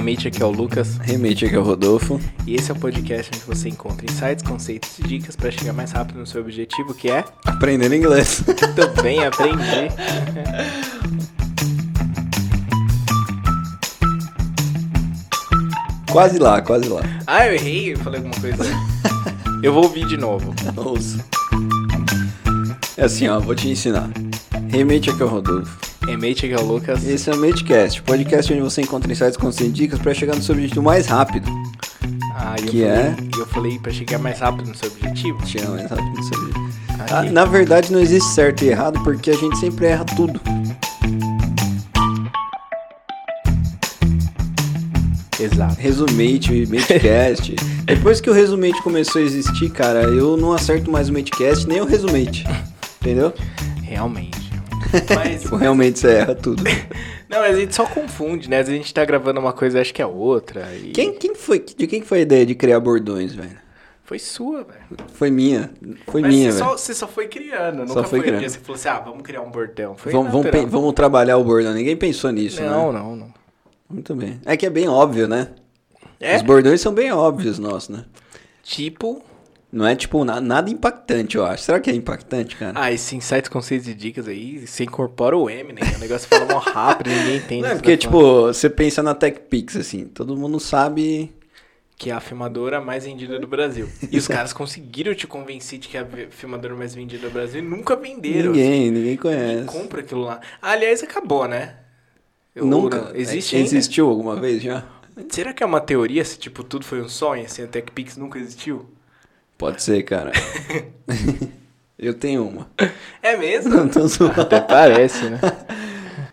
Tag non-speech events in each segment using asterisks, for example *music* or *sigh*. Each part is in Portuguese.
Remate aqui é o Lucas Remate aqui é o Rodolfo. e esse é o podcast onde você encontra insights, conceitos e dicas para chegar mais rápido no seu objetivo, que é Aprendendo inglês. *laughs* também aprender. quase lá, quase lá. Ah, eu errei, eu falei alguma coisa. *laughs* Eu vou ouvir de novo. Ouça. É assim, ó, vou te ensinar. Remate aqui é o Rodolfo. Remate aqui é o Lucas. Esse é o Matecast, podcast onde você encontra insights, conceitos e dicas para chegar no seu objetivo mais rápido. Ah, e eu Que falei, é? eu falei para chegar mais rápido no seu objetivo. Chegar mais rápido no seu objetivo. Ah, na verdade, não existe certo e errado porque a gente sempre erra tudo. Exato. Resumate, Matecast. *laughs* Depois que o Resumate começou a existir, cara, eu não acerto mais o Matecast nem o Resumate. *laughs* Entendeu? Realmente. Mas, Tipo, realmente você erra tudo. *laughs* não, mas a gente só confunde, né? Às vezes a gente tá gravando uma coisa, acho que é outra. E... Quem, quem foi, de quem foi a ideia de criar bordões, velho? Foi sua, velho. Foi minha. Foi Mas minha, você, só, você só foi criando, Só nunca foi foi um criando. dia você falou assim, ah, vamos criar um bordão. Foi Vamos, vamos, vamos trabalhar o bordão. Ninguém pensou nisso, Não, né? não, não. Muito bem. É que é bem óbvio, né? É, Os bordões são bem óbvios nossos, né? tipo... Não é, tipo, na- nada impactante, eu acho. Será que é impactante, cara? Ah, esse insights, conceitos e dicas aí, você incorpora o M, né? O negócio fala mó rápido, *laughs* ninguém entende. Não é que porque, tipo, você pensa na TechPix, assim, todo mundo sabe... Que é a filmadora mais vendida do Brasil. E os caras conseguiram te convencer de que é a filmadora mais vendida do Brasil e nunca venderam. Ninguém, assim. ninguém Ninguém conhece. compra aquilo lá. Aliás, acabou, né? Eu- Nunca. Existe é, ainda? Existiu alguma vez já? Será que é uma teoria se, tipo, tudo foi um sonho, assim, a TechPix nunca existiu? Pode ser, cara. *laughs* eu tenho uma. É mesmo? Não tô zoando. Até parece, né? *laughs*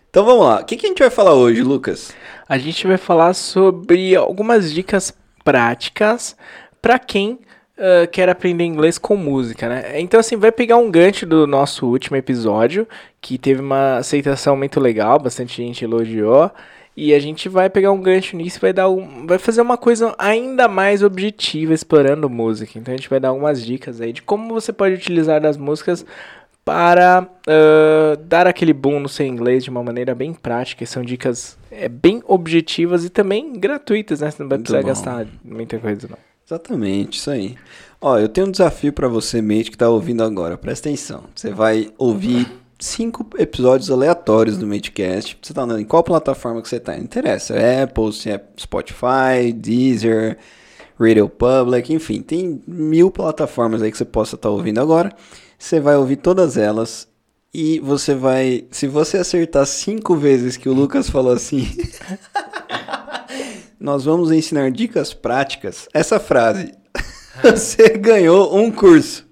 Então vamos lá. O que, que a gente vai falar hoje, Lucas? A gente vai falar sobre algumas dicas práticas para quem ah, quer aprender inglês com música, né? Então, assim, vai pegar um gancho do nosso último episódio, que teve uma aceitação muito legal, bastante gente elogiou. E a gente vai pegar um gancho nisso e vai, dar um, vai fazer uma coisa ainda mais objetiva explorando música. Então a gente vai dar algumas dicas aí de como você pode utilizar as músicas para ah, dar aquele boom no seu inglês de uma maneira bem prática. E são dicas é, bem objetivas e também gratuitas, né? Você não vai precisar gastar muita coisa, não. Exatamente, isso aí. Ó, eu tenho um desafio pra você, mate, que tá ouvindo agora. Presta atenção. Você vai ouvir cinco episódios aleatórios do Matecast. Você tá andando em qual plataforma que você tá? Não interessa. É Apple, se é Spotify, Deezer, Radio Public, enfim. Tem mil plataformas aí que você possa estar ouvindo agora. Você vai ouvir todas elas. E você vai. Se você acertar cinco vezes que o Lucas falou assim. *laughs* Nós vamos ensinar dicas práticas. Essa frase. *laughs* Você ganhou um curso.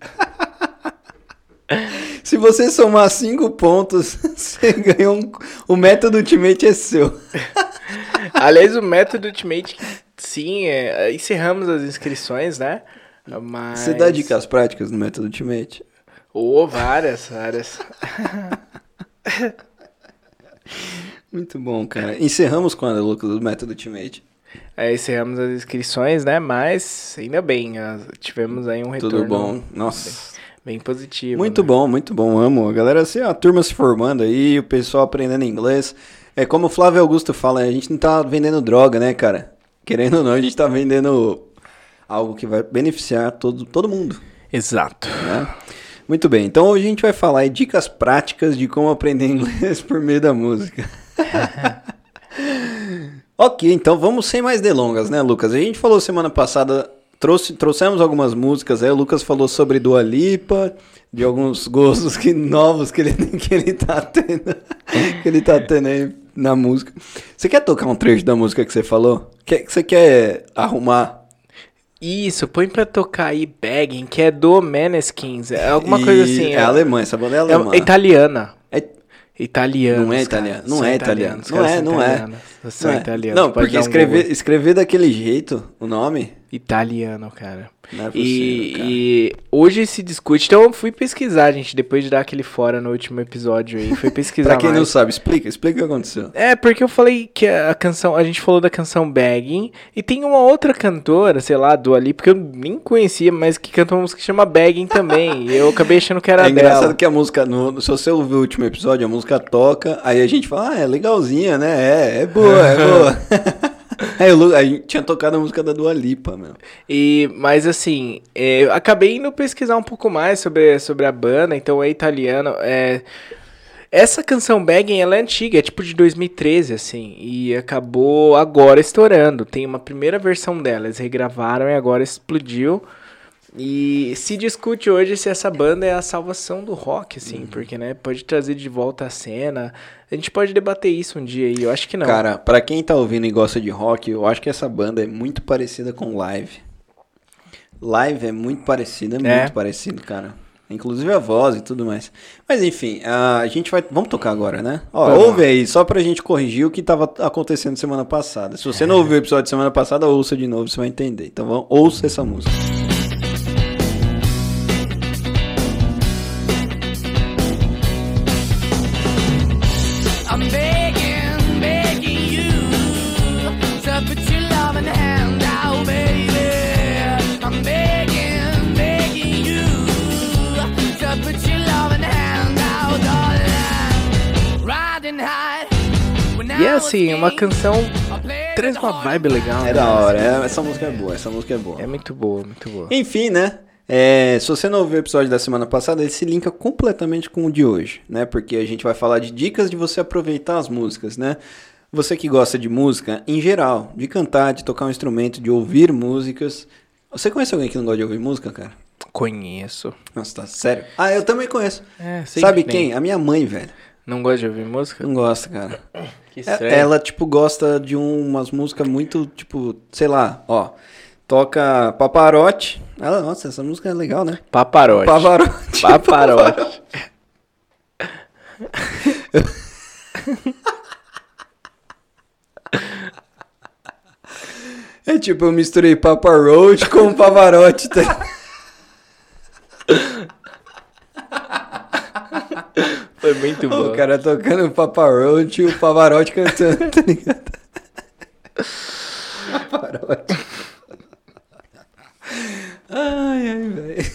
*laughs* Se você somar cinco pontos, *laughs* você ganhou um. O método Ultimate é seu. *laughs* Aliás, o método Ultimate, sim, é, encerramos as inscrições, né? Mas... Você dá dicas práticas no método Ultimate? Ô, várias, várias. *laughs* Muito bom, cara. Encerramos quando, Lucas, do método Ultimate? É, encerramos as inscrições, né? Mas ainda bem, tivemos aí um retorno Tudo bom? Nossa. Bem positivo. Muito né? bom, muito bom. Amo. A galera, assim, a turma se formando aí, o pessoal aprendendo inglês. É como o Flávio Augusto fala, a gente não tá vendendo droga, né, cara? Querendo ou não, a gente tá vendendo algo que vai beneficiar todo, todo mundo, Exato. né? Muito bem, então hoje a gente vai falar aí dicas práticas de como aprender *laughs* inglês por meio da música. *laughs* ok, então vamos sem mais delongas, né, Lucas? A gente falou semana passada, trouxe, trouxemos algumas músicas aí, o Lucas falou sobre Dua Lipa, de alguns *laughs* gostos que, novos que ele, *laughs* que ele tá tendo, *laughs* que ele tá tendo aí na música. Você quer tocar um trecho da música que você falou? Quer, você quer arrumar? Isso, põe pra tocar aí Begging, que é do Maneskin. É alguma coisa E assim. É alemã, essa banda é é alemã. italiana. Italiano. Não é italiano, não é italiano. Não é, não é. São Não, é. Não, pode porque um escrever, escrever daquele jeito, o nome, Italiano, cara. Não é possível, E, cara. e hoje se discute. Então eu fui pesquisar, gente, depois de dar aquele fora no último episódio aí. Fui *laughs* pesquisar. Pra quem não mais. sabe, explica, explica o que aconteceu. É, porque eu falei que a canção, a gente falou da canção Begging, e tem uma outra cantora, sei lá, do ali, porque eu nem conhecia, mas que canta uma música que chama Begging também, *laughs* e eu acabei achando que era é engraçado dela. que a música, no, se você ouvir o último episódio, a música toca, aí a gente fala, ah, é legalzinha, né? É, é boa, é *laughs* boa. *laughs* É, eu, a gente tinha tocado a música da Dua Lipa, meu. E, mas assim, é, eu acabei indo pesquisar um pouco mais sobre, sobre a banda, então é italiano. É, essa canção Begging, ela é antiga, é tipo de 2013, assim, e acabou agora estourando. Tem uma primeira versão dela, eles regravaram e agora explodiu. E se discute hoje se essa banda é a salvação do rock, assim, Uhum. porque, né, pode trazer de volta a cena. A gente pode debater isso um dia aí, eu acho que não. Cara, pra quem tá ouvindo e gosta de rock, eu acho que essa banda é muito parecida com Live. Live é muito parecida, é É. muito parecido, cara. Inclusive a voz e tudo mais. Mas enfim, a gente vai. Vamos tocar agora, né? Ó, Vamos. ouve aí, só pra gente corrigir o que tava acontecendo semana passada. Se você não ouviu o episódio de semana passada, ouça de novo, você vai entender. Então vamos, ouça essa música. E é assim, uma canção traz uma vibe legal. É né? da hora, é- essa música é boa, essa música é boa. É muito boa, muito boa. Enfim, né? É, se você não ouviu o episódio da semana passada, ele se linka completamente com o de hoje, né? Porque a gente vai falar de dicas de você aproveitar as músicas, né? Você que gosta de música, em geral, de cantar, de tocar um instrumento, de ouvir músicas. Você conhece alguém que não gosta de ouvir música, cara? Conheço. Nossa, tá sério? Ah, eu também conheço. É, Sabe quem? A minha mãe, velho. Não gosta de ouvir música? Não gosta, cara. *coughs* Que É- estranho. Ela, tipo, gosta de um- umas músicas muito, tipo, sei lá, ó. Toca Paparote. Ela, nossa, essa música é legal, né? Paparote. Pavarotti. Paparote. *laughs* É tipo, eu misturei Papa Roach com Pavarotti. Tá? *laughs* Foi muito bom. o cara tocando Papa Roach e o Pavarotti cantando, tá ligado? Pavarotti. Ai, ai, velho.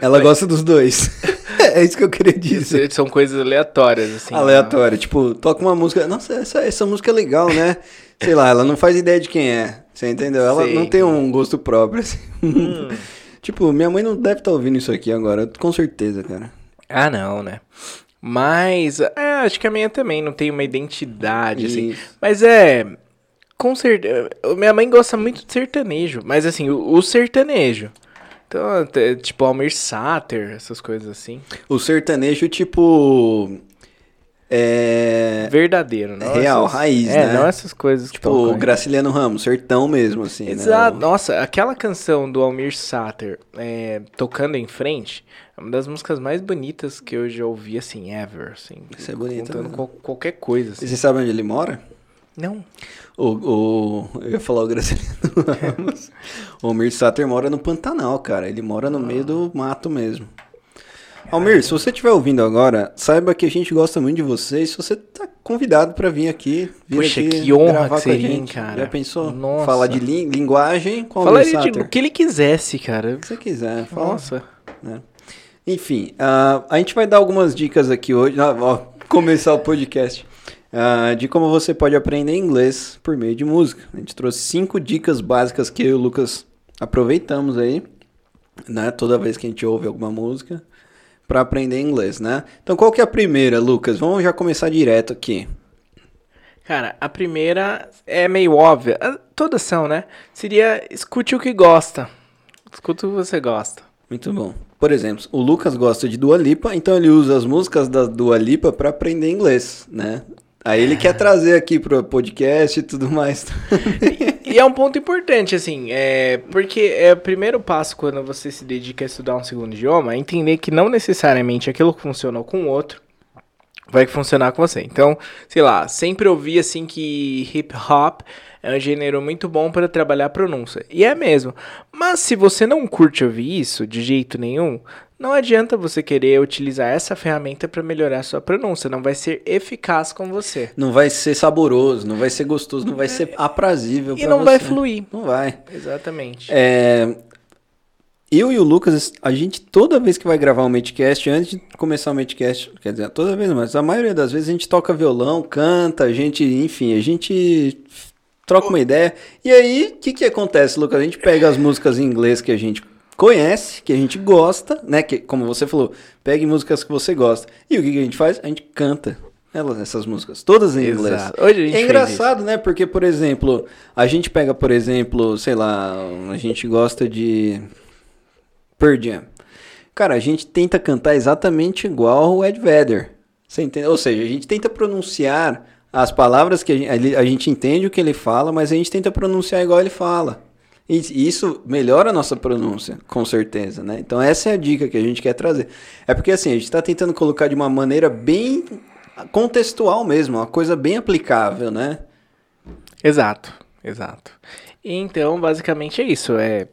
Ela gosta dos dois. É isso que eu queria dizer. São coisas aleatórias, assim. Aleatório. Tipo, toca uma música. Nossa, essa, essa música é legal, né? Sei lá, ela não faz ideia de quem é. Você entendeu? Ela Sei. não tem um gosto próprio, assim. Tipo, minha mãe não deve estar ouvindo isso aqui agora, com certeza, cara. Ah, não, né? Mas, é, acho que a minha também não tem uma identidade, assim. Isso. Mas é. Com certeza. Minha mãe gosta muito de sertanejo. Mas, assim, o, o sertanejo. Então, tipo, Almir Sater, essas coisas assim. O sertanejo, tipo. É. Verdadeiro, não Real, essas- raiz, é, né? não essas coisas que Tipo. Graciliano Ramos, sertão mesmo, assim. Exato. Né? Nossa, aquela canção do Almir Sater, é, Tocando em Frente, é uma das músicas mais bonitas que eu já ouvi, assim, ever, assim. Isso é bonito, Contando né? qual- qualquer coisa, E assim. você sabe onde ele mora? Não. O, o, eu ia falar o Graciliano Ramos. *laughs* O Almir Sater mora no Pantanal, cara. Ele mora no meio do mato mesmo. Almir, se você estiver ouvindo agora, saiba que a gente gosta muito de você. E se você tá convidado pra vir aqui, vir Poxa, aqui que honra gravar que com a seria, hein, cara? Já pensou? Nossa. Falar de lin- linguagem com Falaria de o que ele quisesse, cara. O que você quiser. Fala. Nossa. né? Enfim, ah, a gente vai dar algumas dicas aqui hoje, ah, ó, começar o podcast, ah, de como você pode aprender inglês por meio de música. A gente trouxe cinco dicas básicas que eu e o Lucas aproveitamos aí, né? Toda vez que a gente ouve alguma música, para aprender inglês, né? Então, qual que é a primeira, Lucas? Vamos já começar direto aqui. Cara, a primeira é meio óbvia. Ah, Todas são, né? Seria escute o que gosta. Escute o que você gosta. Muito bom. Por exemplo, o Lucas gosta de Dua Lipa, então ele usa as músicas da Dua Lipa para aprender inglês, né? Aí ele quer trazer aqui pro podcast e tudo mais. *laughs* E é um ponto importante, assim, é, porque é o primeiro passo quando você se dedica a estudar um segundo idioma, é entender que não necessariamente aquilo que funcionou com o outro vai funcionar com você. Então, sei lá, sempre ouvi assim que hip hop é um gênero muito bom para trabalhar a pronúncia. E é mesmo. Mas se você não curte ouvir isso de jeito nenhum, não adianta você querer utilizar essa ferramenta para melhorar a sua pronúncia, não vai ser eficaz com você. Não vai ser saboroso, não vai ser gostoso, não vai ser *laughs* aprazível E não vai você. fluir. Não vai. Exatamente. É, eu e o Lucas, a gente toda vez que vai gravar um Midcast, antes de começar o Midcast, quer dizer, toda vez, mas a maioria das vezes a gente toca violão, canta, a gente, enfim, a gente troca uma ideia. E aí, o que que acontece, Lucas? A gente pega as músicas em inglês que a gente conhece, que a gente gosta, né? Que, como você falou, pegue músicas que você gosta. E o que, que a gente faz? A gente canta elas, essas músicas, todas em inglês. Exato. Hoje a gente é engraçado, né? Porque, por exemplo, a gente pega, por exemplo, sei lá, a gente gosta de Pearl Jam. Cara, a gente tenta cantar exatamente igual o Ed Vedder. Você entende? Ou seja, a gente tenta pronunciar as palavras que a gente, a gente entende o que ele fala, mas a gente tenta pronunciar igual ele fala. E isso melhora a nossa pronúncia, com certeza, né? Então essa é a dica que a gente quer trazer. É porque assim, a gente está tentando colocar de uma maneira bem contextual mesmo, uma coisa bem aplicável, né? Exato, exato. Então, basicamente é isso. É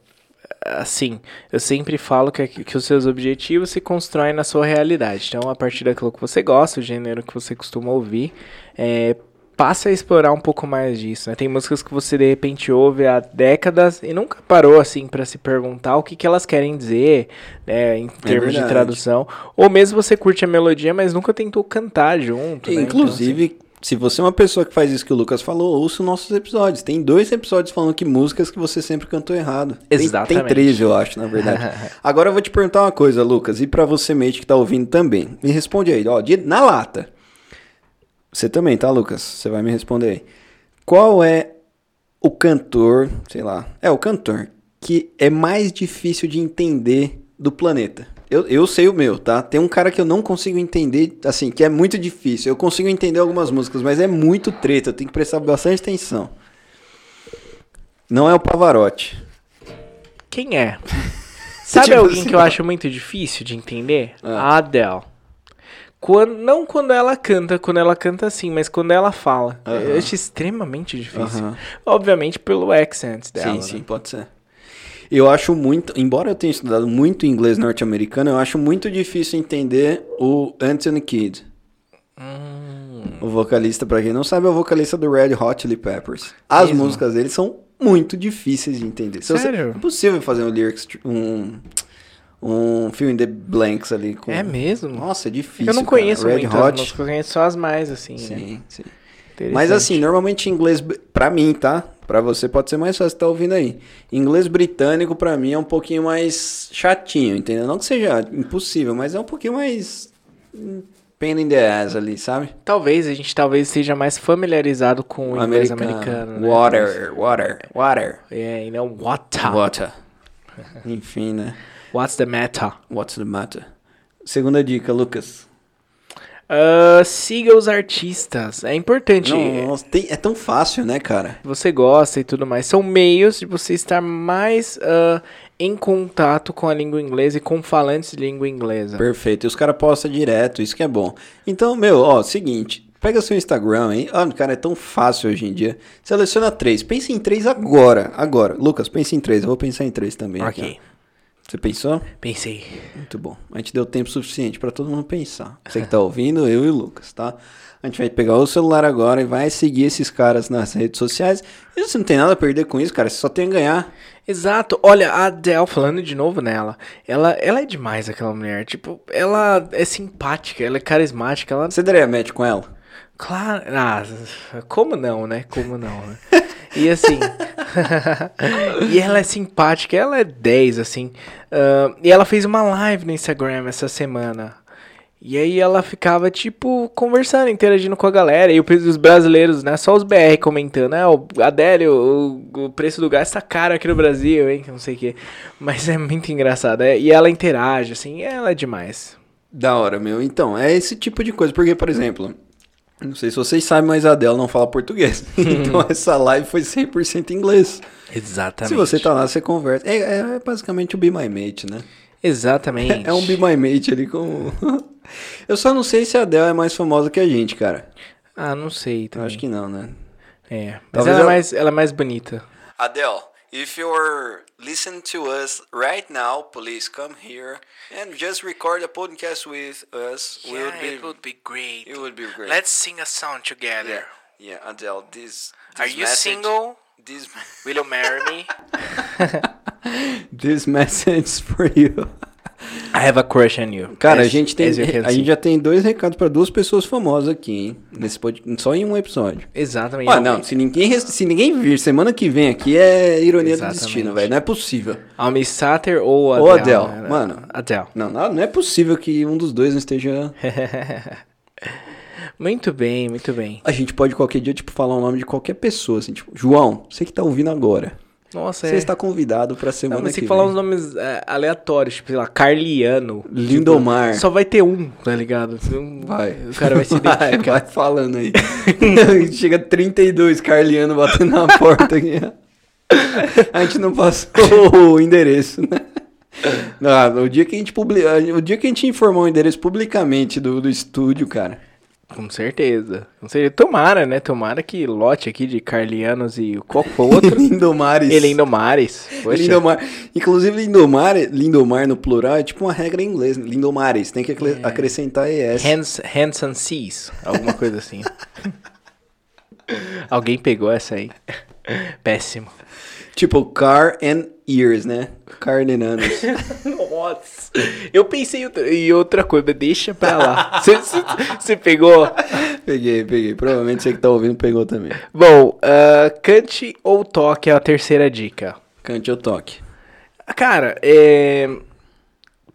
assim, eu sempre falo que, que os seus objetivos se constroem na sua realidade. Então, a partir daquilo que você gosta, o gênero que você costuma ouvir, é, passa a explorar um pouco mais disso. Né? Tem músicas que você de repente ouve há décadas e nunca parou assim para se perguntar o que, que elas querem dizer, né, em termos de verdade. tradução. Ou mesmo você curte a melodia, mas nunca tentou cantar junto. né? Então, Inclusive, se você é uma pessoa que faz isso que o Lucas falou, ouça os nossos episódios. Tem dois episódios falando que músicas que você sempre cantou errado. Tem- Tem, Exatamente. três, eu acho, na verdade. *laughs* Agora eu vou te perguntar uma coisa, Lucas, e pra você, mate, que tá ouvindo também. Me responde aí, ó, de- na lata. Você também, tá, Lucas? Você vai me responder aí. Qual é o cantor, sei lá, é o cantor que é mais difícil de entender do planeta? Eu, eu sei o meu, tá? Tem um cara que eu não consigo entender, assim, que é muito difícil. Eu consigo entender algumas músicas, mas é muito treta, eu tenho que prestar bastante atenção. Não é o Pavarotti. Quem é? *laughs* Sabe Tipo alguém assim, que eu não. acho muito difícil de entender? Ah. A Adele. Quando, não quando ela canta, quando ela canta assim, mas quando ela fala. Aham. Eu acho extremamente difícil. Aham. Obviamente pelo accent dela. sim, né? sim, pode ser. Eu acho muito, embora eu tenha estudado muito inglês norte-americano, eu acho muito difícil entender o Anthony Kidd. Hum. O vocalista, pra quem não sabe, é o vocalista do Red Hot Chili Peppers. As Mesmo? músicas dele são muito difíceis de entender. Se você- Sério? é impossível fazer um lyrics, um, um in the blanks ali. Com... É mesmo? Nossa, é difícil. eu não cara. conheço Red muito as Hot. músicas, eu conheço só as mais, assim, né? Sim, sim. Interessante. Mas assim, normalmente inglês, pra mim, tá? Pra você pode ser mais fácil estar ouvindo aí. Inglês britânico pra mim é um pouquinho mais chatinho, entendeu? Não que seja impossível, mas é um pouquinho mais hum, pain in the ass ali, sabe? Talvez a gente talvez seja mais familiarizado com o inglês americano. né? Water, water, water. É, e não what? Water. Enfim, né? What's the matter? What's the matter? Segunda dica, Lucas. Ah, siga os artistas. É importante. Nossa, tem- é tão fácil, né, cara? Você gosta e tudo mais. São meios de você estar mais ah, em contato com a língua inglesa e com falantes de língua inglesa. Perfeito. E os caras postam direto, isso que é bom. Então, meu, ó, seguinte. Pega seu Instagram, hein? Ah, cara, é tão fácil hoje em dia. Seleciona três. Pense em três agora. Agora. Lucas, pense em três. Eu vou pensar em três também. aqui, Ok, ó. Você pensou? pensei. Muito bom. A gente deu tempo suficiente pra todo mundo pensar. Você que *laughs* tá ouvindo, eu e o Lucas, tá? A gente vai pegar o celular agora e vai seguir esses caras nas redes sociais. E você não tem nada a perder com isso, cara. Você só tem a ganhar. Exato. Olha, a Adele, falando de novo nela, ela, ela é demais, aquela mulher. Tipo, ela é simpática, ela é carismática, ela... Você daria match com ela? Claro... Ah, como não, né? Como não, né? E assim... *laughs* e ela é simpática, ela é 10, assim. Ah, e ela fez uma live no Instagram essa semana. E aí ela ficava, tipo, conversando, interagindo com a galera. E o preço dos brasileiros, né? Só os BR comentando, né? O Adélio, o, o preço do gás tá caro aqui no Brasil, hein? Não sei o quê. Mas é muito engraçado. é, e ela interage, assim, ela é demais. Da hora, meu. Então, é esse tipo de coisa. Porque, por exemplo, não sei se vocês sabem, mas a Adele não fala português. *laughs* então, essa live foi 100% inglês. Exatamente. Se você tá lá, você conversa. É, é basicamente o Be My Mate, né? Exatamente. É um Be My Mate ali com... *laughs* Eu só não sei se a Adele é mais famosa que a gente, cara. Ah, não sei Eu também. acho que não, né? É. Mas Talvez ela, é ela- mais, ela é mais bonita. Adele, if you're listening to us right now, please come here and just record a podcast with us. Yeah, it would be great. it would be great. Let's sing a song together. Yeah, yeah, Adele, this, Are you message- single? This, Will you marry me? *laughs* This message for you. I have a crush on you. Cara, a As- gente tem can a gente já tem dois recados pra duas pessoas famosas aqui, hein? Nesse só em um episódio. Exatamente. Ah, não, se ninguém se ninguém vir semana que vem aqui é ironia Exatamente. do destino, velho, não é possível. A Miss Sater ou a Ou Adele. Adele, né? mano. Adele. Não, não, não é possível que um dos dois não esteja *laughs* Muito bem, muito bem. A gente pode qualquer dia tipo falar o nome de qualquer pessoa, assim, tipo, João, você que tá ouvindo agora. Nossa, Você é. está convidado pra semana Não, mas que se falar vem. uns nomes é, aleatórios, tipo, sei lá, Carliano. Lindomar. Tipo, só vai ter um, tá ligado? Não- Vai. O cara vai se *laughs* Vai, identificar. vai falando aí. *laughs* Chega 32 Carliano batendo na porta aqui. *laughs* A gente não passou o endereço, né? Não, o dia que a gente publi... o dia que a gente informou o endereço publicamente do, do estúdio, cara. Com certeza. Com certeza. Tomara, né? Tomara que lote aqui de Carlianos e qual foi o outro? *laughs* Lindomares. Ele Lindomares. Poxa. Lindomar. Inclusive, Lindomar, Lindomar no plural é tipo uma regra em inglês. né? Lindomares. Tem que acre- acrescentar ES. Hands, hands and Seas. Alguma coisa assim. *laughs* Alguém pegou essa aí. Péssimo. Tipo, car and ears, né? Cardenanos. *laughs* Nossa. Eu pensei em outra, coisa, deixa pra lá. *laughs* Você- pegou? peguei, peguei. Provavelmente você que tá ouvindo pegou também. Bom, ah, cante ou toque é a terceira dica. Cante ou toque. Cara, é...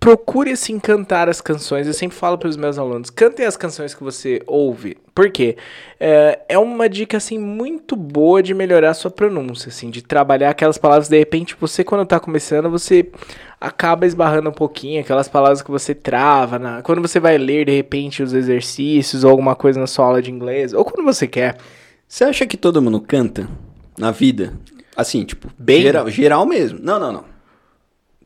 procure assim cantar as canções. Eu sempre falo para os meus alunos, cantem as canções que você ouve. Por quê? É, é uma dica assim muito boa de melhorar a sua pronúncia, assim, de trabalhar aquelas palavras. De repente, você quando tá começando, você acaba esbarrando um pouquinho aquelas palavras que você trava. Na... Quando você vai ler de repente os exercícios ou alguma coisa na sua aula de inglês, ou quando você quer. Você acha que todo mundo canta na vida? Assim, tipo, Bem? geral, geral mesmo. Não, não, não.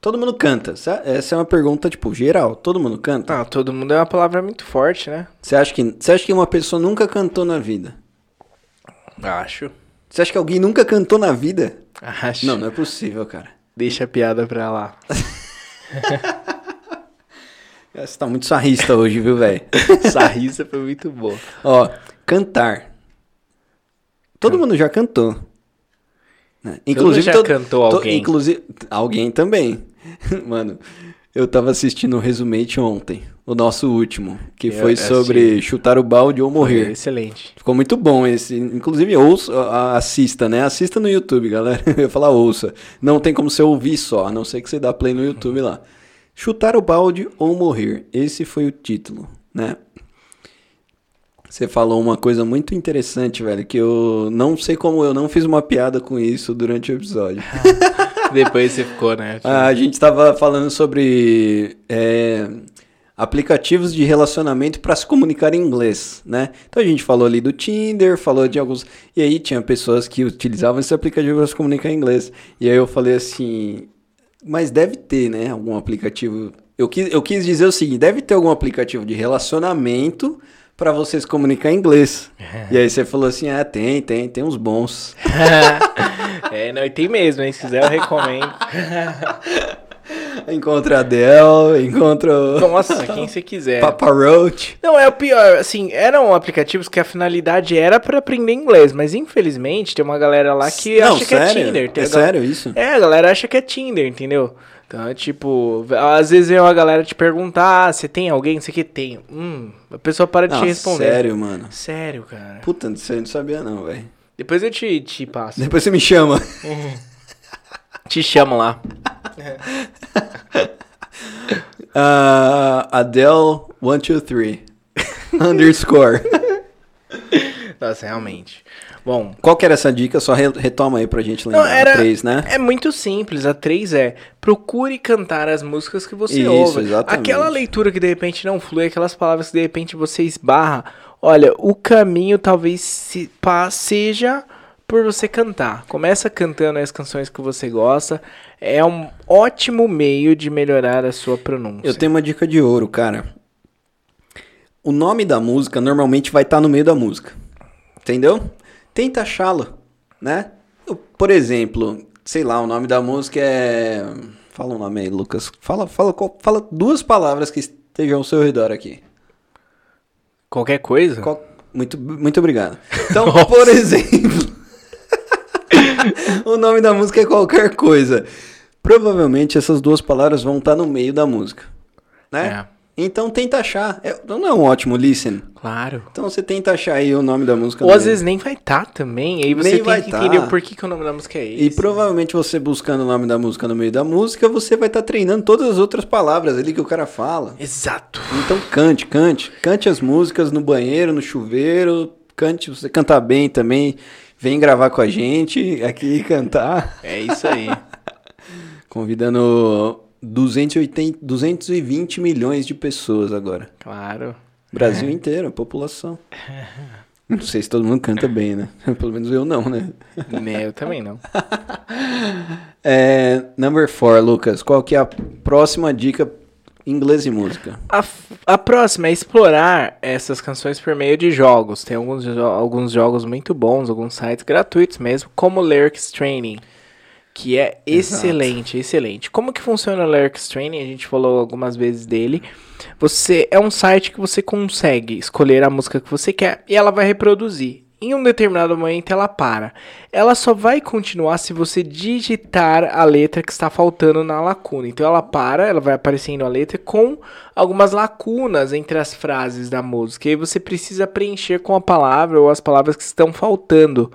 Todo mundo canta. Essa é uma pergunta, tipo, geral. Todo mundo canta? Ah, todo mundo é uma palavra muito forte, né? Você acha que você acha que uma pessoa nunca cantou na vida? Acho. Você acha que alguém nunca cantou na vida? Acho. Não, não é possível, cara. Deixa a piada pra lá. *laughs* Você tá muito sarrista hoje, viu, velho? *laughs* Essa risa foi muito boa. Ó, cantar. Todo mundo já cantou. Né? mundo já cantou to- alguém. inclusive, alguém também. *laughs* Mano, eu tava assistindo o Resumate ontem, o nosso último, que Eu foi assisti. sobre chutar o balde ou Foi morrer. excelente. Ficou muito bom esse. Inclusive, ouça, assista, né? Assista no YouTube, galera. *laughs* Eu ia falar ouça. Não tem como você ouvir só, a não ser que você dá play no YouTube lá. Chutar o balde ou morrer. Esse foi o título, né? Você falou uma coisa muito interessante, velho, que eu não sei como eu não fiz uma piada com isso durante o episódio. *laughs* Depois você ficou, né? Ah, a gente tava falando sobre é, aplicativos de relacionamento para se comunicar em inglês, né? Então a gente falou ali do Tinder, falou de alguns. E aí tinha pessoas que utilizavam esse aplicativo para se comunicar em inglês. E aí eu falei assim. Mas deve ter, né? Algum aplicativo. Eu quis, eu quis dizer o seguinte: deve ter algum aplicativo de relacionamento para você se comunicar em inglês. e aí você falou assim: ah, tem, tem, tem uns bons. *laughs* é, não, e tem mesmo, hein? Se quiser eu recomendo. *laughs* Encontra a Adele, encontra o Nossa, *laughs* quem você quiser. Papa Roach. Não, é o pior, assim, eram aplicativos que a finalidade era pra aprender inglês, mas infelizmente tem uma galera lá que Não, acha sério? que é Tinder. É gal- sério isso? É, a galera acha que é Tinder, entendeu? Então, é tipo, às vezes vem uma galera te perguntar, ah, você tem alguém? Você que tem. Hum, a pessoa para de Não, te responder. sério, mano. Sério, cara. Puta, isso eu não sabia não, velho. Depois eu te, te passo. Depois você me chama. *laughs* Te chamo lá. *laughs* Ah, Adele 123 *laughs* underscore. Nossa, realmente. Bom, Qual que era essa dica? Só re- retoma aí pra gente Não, lembrar. era, Três, né? É muito simples. A 3 é procure cantar as músicas que você Isso, ouve. exatamente. Aquela leitura que de repente não flui, aquelas palavras que de repente você esbarra. Olha, o caminho talvez se, pa- seja por você cantar. Começa cantando as canções que você gosta. É um ótimo meio de melhorar a sua pronúncia. Eu tenho uma dica de ouro, cara. O nome da música normalmente vai estar no meio da música. Entendeu? Tenta achá-lo, né? Por exemplo, sei lá, o nome da música é. Fala um nome aí, Lucas. Fala, fala, fala duas palavras que estejam ao seu redor aqui. Qualquer coisa? Qual- Muito, muito obrigado. Então, por exemplo. *laughs* o nome da música é qualquer coisa. provavelmente essas duas palavras vão estar no meio da música, né? É. Então tenta achar. É, não é um ótimo listen. Claro. Então você tenta achar aí o nome da música. Ou às vezes nem vai estar também, aí você Nem tem vai que tá. entender o porquê que o nome da música é esse. E provavelmente você buscando o nome da música no meio da música, você vai estar treinando todas as outras palavras ali que o cara fala. Exato. Então cante, cante. Cante as músicas no banheiro, no chuveiro. Cante, você canta bem também. Vem gravar com a gente aqui cantar. É isso aí. *laughs* Convidando 280, 220 milhões de pessoas agora. claro. Brasil inteiro, a população. *laughs* Não sei se todo mundo canta bem, né? *laughs* Pelo menos eu não, né? Né, Eu também não. *laughs* É, number four, Lucas. Qual que é a próxima dica inglês e música? A, a próxima é explorar essas canções por meio de jogos. Tem alguns, alguns jogos muito bons, alguns sites gratuitos mesmo, como Lyrics Training, que é Exato. excelente, excelente. Como que funciona o Lyrics Training? A gente falou algumas vezes dele. Você é um site que você consegue escolher a música que você quer e ela vai reproduzir. Em um determinado momento ela para. Ela só vai continuar se você digitar a letra que está faltando na lacuna. Então ela para, ela vai aparecendo a letra com algumas lacunas entre as frases da música. E você precisa preencher com a palavra ou as palavras que estão faltando.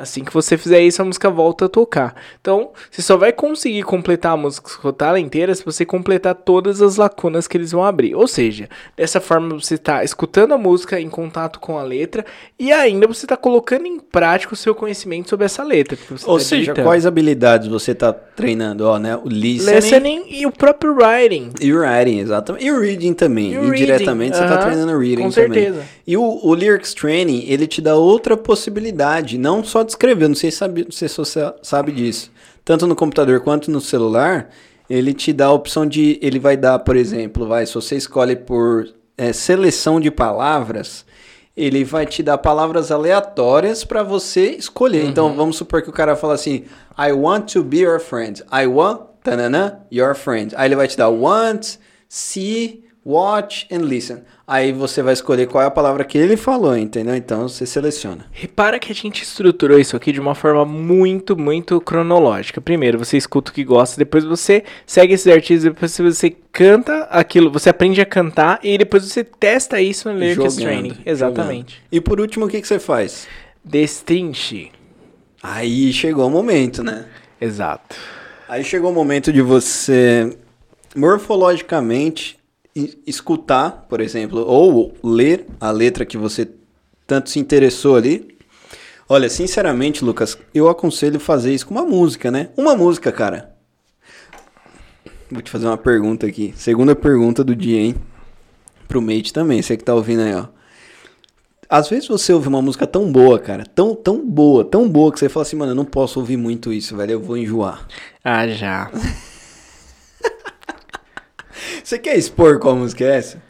Assim que você fizer isso, a música volta a tocar. Então, você só vai conseguir completar a música escutar ela inteira se você completar todas as lacunas que eles vão abrir. Ou seja, dessa forma você está escutando a música em contato com a letra e ainda você está colocando em prática o seu conhecimento sobre essa letra. você Ou tá seja, digitando. quais habilidades você tá treinando? Ó, né? O listening, Listening e o próprio writing. e o writing, exatamente. E o reading também. E o reading, Indiretamente você tá aham, treinando o reading com também. certeza. E o, o Lyrics Training, ele te dá outra possibilidade, não só de escrever, não sei se sabe, se você sabe disso. Tanto no computador quanto no celular, ele te dá a opção de, ele vai dar, por exemplo, vai, se você escolhe por é, seleção de palavras, ele vai te dar palavras aleatórias para você escolher. Uhum. Então, vamos supor que o cara fala assim, I want to be your friend. I want, tanana, your friend. Aí ele vai te dar want, see, watch and listen. Aí você vai escolher qual é a palavra que ele falou, entendeu? Então você seleciona. Repara que a gente estruturou isso aqui de uma forma muito, muito cronológica. Primeiro, você escuta o que gosta, depois você segue esses artistas, depois você canta aquilo, você aprende a cantar e depois você testa isso no Lyrics Training. Exatamente. jogando. E por último, o que, que você faz? Destrinche. Aí chegou o momento, né? Exato. Aí chegou o momento de você morfologicamente escutar, por exemplo, ou ler a letra que você tanto se interessou ali. Olha, sinceramente, Lucas, eu aconselho fazer isso com uma música, né? Uma música, cara. Vou te fazer uma pergunta aqui. Segunda pergunta do dia, hein? Pro mate também, você que tá ouvindo aí, ó. Às vezes você ouve uma música tão boa, cara, tão, tão boa, tão boa, que você fala assim, mano, eu não posso ouvir muito isso, velho, eu vou enjoar. Ah, já. *laughs* Você quer expor qual música é essa?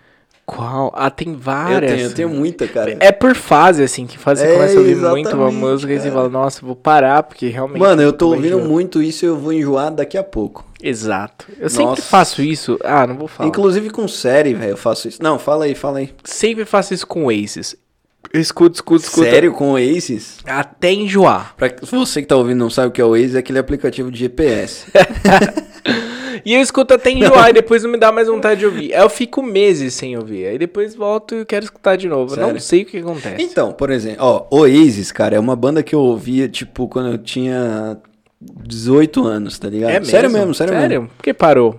Qual? Ah, tem Eu várias. tenho, eu tenho muita, cara. É por fase, assim, que fase você É, começa a ouvir muito uma música e você cara. fala, nossa, vou parar, porque realmente. Mano, eu tô ouvindo enjoar. muito isso e eu vou enjoar daqui a pouco. Exato. Eu sempre Nossa. faço isso. Ah, não vou falar. Inclusive com série, velho, eu faço isso. Não, fala aí, fala aí. Sempre faço isso com Aces. Eu escuto, escuto, escuto. Sério, com o Aces? Até enjoar. Pra você que tá ouvindo não sabe o que é o Aces, é aquele aplicativo de GPS. *laughs* E eu escuto até enjoar e depois não me dá mais vontade de ouvir. Aí eu fico meses sem ouvir. Aí depois volto e quero escutar de novo. Eu Não Sério? sei o que acontece. então, por exemplo, ó, Oasis, cara, é uma banda que eu ouvia, tipo, quando eu tinha 18 anos, tá ligado? é mesmo? Sério mesmo, sério, mesmo. Por que parou?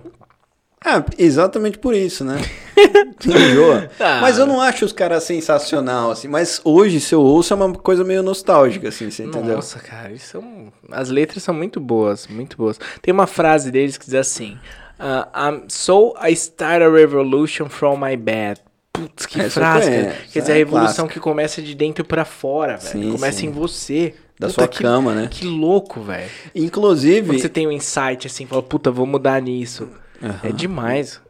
Ah, exatamente por isso, né? *laughs* Enjoa. Ah. Mas eu não acho os caras sensacional, assim. Mas hoje, se eu ouço, é uma coisa meio nostálgica, assim, você entendeu? Nossa, cara, isso são... as letras são muito boas, muito boas. Tem uma frase deles que diz assim: I'm so I start a revolution from my bed. Putz, que Essa frase, conheço, Quer essa dizer, a é revolução clássica. que começa de dentro pra fora, velho. Sim, Começa sim. em você. Da Puta, sua que- cama, né? Que louco, velho. Inclusive, Quando você tem um insight assim, fala, puta, vou mudar nisso. É demais.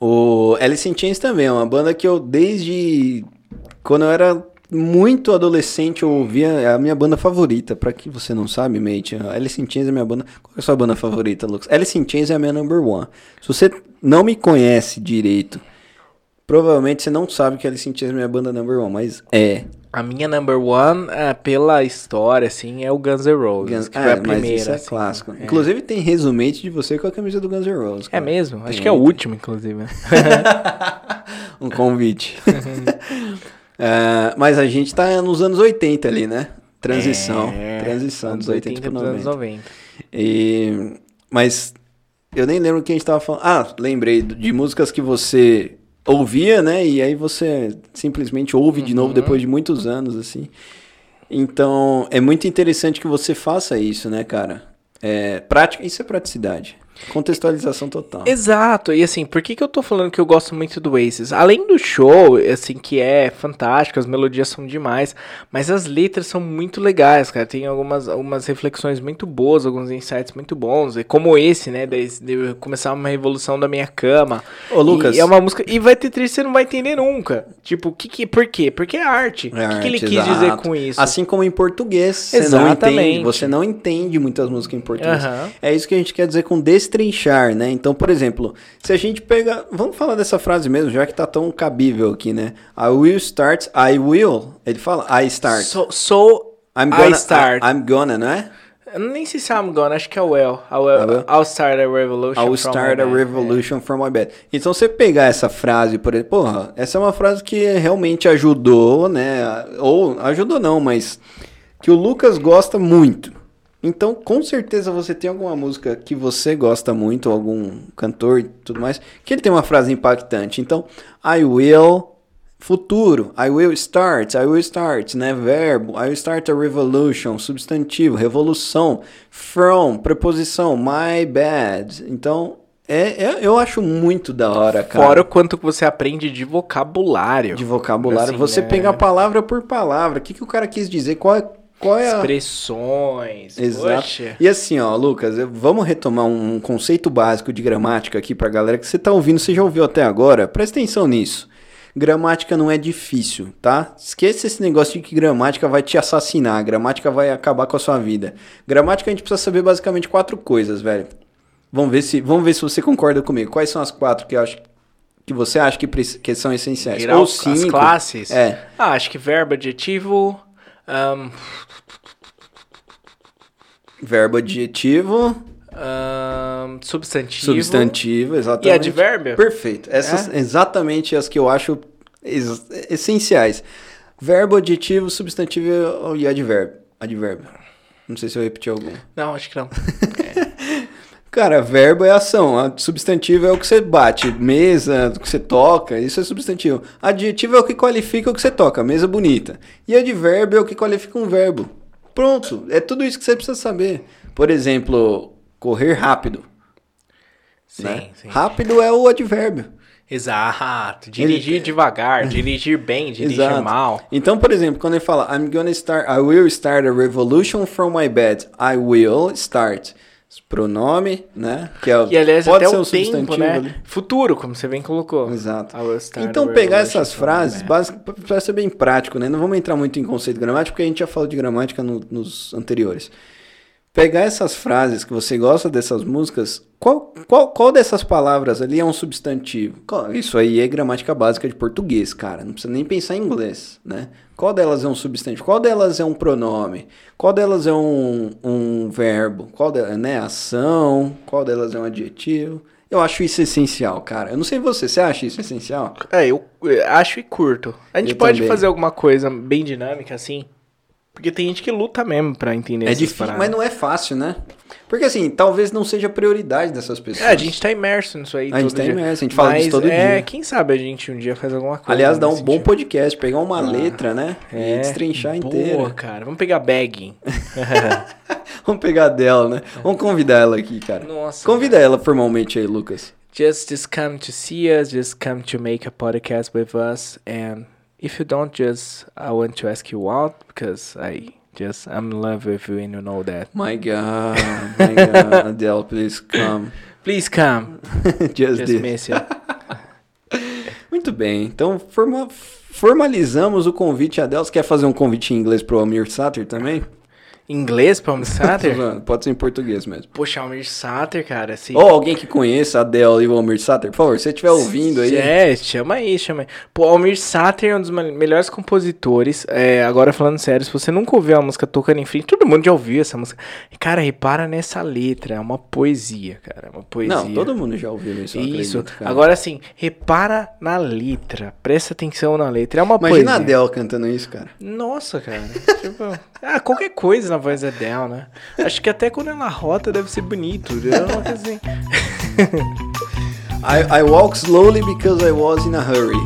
o Alice in Chains também é uma banda que eu, desde quando eu era muito adolescente, eu ouvia, é a minha banda favorita. Pra que você não sabe, mate, Alice in Chains é minha banda... Qual é a sua banda favorita, Lucas? Alice in Chains é a minha number one. Se você não me conhece direito, provavelmente você não sabe que Alice in Chains é minha banda number one, mas é. A minha number one, ah, pela história, assim, é o Guns N' Roses. Guns... que É, foi a primeira. isso é assim. clássico. Inclusive tem resumete de você com a camisa do Guns N' Roses. É cara. mesmo? Acho Tem, que é o último, inclusive. né? *laughs* Um convite. *laughs* É, mas a gente tá nos anos 80 ali, né? Transição. É, transição dos 80 para pros anos 90. 90. E, mas eu nem lembro o que a gente tava falando. Ah, lembrei de músicas que você ouvia, né? E aí você simplesmente ouve de Uhum. novo depois de muitos anos, assim. Então, é muito interessante que você faça isso, né, cara? É, prática, isso é praticidade. Contextualização total. Exato, e assim, por que, que eu tô falando que eu gosto muito do Oasis? Além do show, assim, que é fantástico, as melodias são demais, mas as letras são muito legais, cara. Tem algumas, algumas reflexões muito boas, alguns insights muito bons, e como esse, né, de, de começar uma revolução da minha cama. Ô, Lucas. E é uma música. E vai ter que você não vai entender nunca. Tipo, que que. Por quê? Porque é arte. É o que, que ele quis dizer exato. com isso? Assim como em português, você não Exatamente. entende, você não entende muitas músicas em português. Aham. É isso que a gente quer dizer com destrinchar, né? Então, por exemplo, se a gente pega, vamos falar dessa frase mesmo, já que tá tão cabível aqui, né? I will start, I will. Ele fala I start. So, so I'm I gonna, start. I, am gonna, não é? Eu nem sei se é I'm gonna, acho que é Well. I will, I. I'll start a revolution. I from start a bed. revolution from my bed. Então, você pegar essa frase, por exemplo, porra, essa é uma frase que realmente ajudou, né? Ou ajudou não, mas que o Lucas gosta muito. Então, com certeza você tem alguma música que você gosta muito, algum cantor e tudo mais, que ele tem uma frase impactante. Então, I will futuro, I will start, I will start, né? Verbo, I will start a revolution, substantivo, revolução, from, preposição, my bad. Então, é, é- eu acho muito da hora, cara. Fora o quanto que você aprende de vocabulário. de vocabulário, Assim, você né? pega palavra por palavra. O que, que o cara quis dizer? Qual é, qual é a... Expressões. Exato. Poxa. E assim, ó, Lucas, vamos retomar um conceito básico de gramática aqui pra galera que você tá ouvindo, você já ouviu até agora? Presta atenção nisso. Gramática não é difícil, tá? Esqueça esse negócio de que gramática vai te assassinar, gramática vai acabar com a sua vida. Gramática a gente precisa saber basicamente quatro coisas, velho. Vamos ver se, vamos ver se você concorda comigo. Quais são as quatro que eu acho que você acha que, que são essenciais? Virar Ou os- as cinco. classes. É. Ah, acho que verbo, adjetivo. Ahn, Verbo adjetivo, ahn, substantivo. substantivo, E exatamente. advérbio? Perfeito. Essas É? exatamente as que eu acho essenciais. Verbo, adjetivo, substantivo e advérbio. Advérbio. Não sei se eu repeti algum. Não, acho que não. *laughs* Cara, verbo é ação, a- substantivo é o que você bate, mesa, o que você toca, isso é substantivo. Adjetivo é o que qualifica o que você toca, mesa bonita. E advérbio é o que qualifica um verbo. Pronto, é tudo isso que você precisa saber. Por exemplo, correr rápido. Sim, né? sim. Rápido é o advérbio. Exato. Dirigir Ele- devagar, *laughs* dirigir bem, dirigir Exato. mal. Então, por exemplo, quando ele fala I'm gonna start, I will start a revolution from my bed. I will start. Pronome, né? Que é, o- E aliás, pode ser o um tempo, substantivo né? ali. Futuro, como você bem colocou. Exato. Então, pegar essas frases, para ser bem prático, né? Não vamos entrar muito em conceito gramático, porque a gente já falou de gramática no- nos anteriores. Pegar essas frases que você gosta dessas músicas, qual, qual, qual dessas palavras ali é um substantivo? Isso aí é gramática básica de português, cara. Não precisa nem pensar em inglês, né? Qual delas é um substantivo? Qual delas é um pronome? Qual delas é um, um verbo? Qual delas, né? Ação? Qual delas é um adjetivo? Eu acho isso essencial, cara. Eu não sei você, você acha isso essencial? É, eu acho e curto. A gente Eu pode também. fazer alguma coisa bem dinâmica assim. Porque tem gente que luta mesmo pra entender É difícil, paradas. mas não é fácil, né? Porque assim, talvez não seja prioridade dessas pessoas. É, a gente tá imerso nisso aí A gente tá dia. imerso, a gente fala Mas, disso todo é, dia. quem sabe a gente um dia faz alguma coisa. Aliás, dá um bom podcast, pegar uma letra, né? É, e destrinchar boa, inteira. cara. Vamos pegar bagging. *laughs* Vamos pegar dela, né? Vamos convidar ela aqui, cara. Nossa. Convida ela formalmente aí, Lucas. Just, just come to see us. Just come to make a podcast with us. And if you don't, just I want to ask you out because I just I'm in love with you and you know that. My God, my God, *laughs* Adele, please come. Please come. *laughs* Just, Just miss you. *laughs* Muito bem, então forma- formalizamos o convite a Adele. Você quer fazer um convite em inglês pro Amir Sater também? Inglês pra Almir Sater? *laughs* Pode ser em português mesmo. Poxa, Almir Sater, cara, assim... Ou alguém que conheça a Adele e o Almir Sater, por favor, se você estiver ouvindo aí. É, chama aí, chama aí. Pô, Almir Sater é um dos me- melhores compositores. É, agora falando sério, se você nunca ouviu a música Tocando em Frente, todo mundo já ouviu essa música. Cara, repara nessa letra, é uma poesia, cara, é uma poesia. Não, todo mundo já ouviu isso. Isso. acredito. Agora assim, repara na letra. Presta atenção na letra. É uma Imagina a poesia. Adele cantando isso, cara. Nossa, cara. *laughs* tipo, ah, qualquer coisa na voz da Adele, né? Acho que até quando ela rota deve ser bonito. É uma coisa assim. *laughs* I, I walk slowly because I was in a hurry.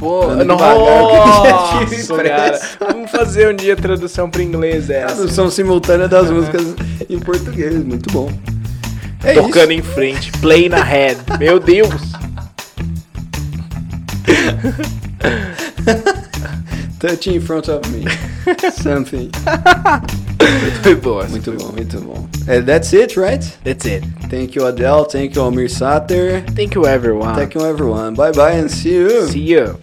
Pô, Ando nossa, que já *laughs* tive cara. Vamos fazer um dia a tradução para inglês essa. Tradução simultânea das músicas em português, muito bom. É Tocando em frente, play na head. Meu Deus. *laughs* Touch in front of me. *laughs* Something. Foi boa. Muito bom, muito bom. É, that's it, right? That's it. Thank you, Adele. Thank you, Almir Sater. Thank you everyone. Thank you, everyone. Bye bye and see you. See you.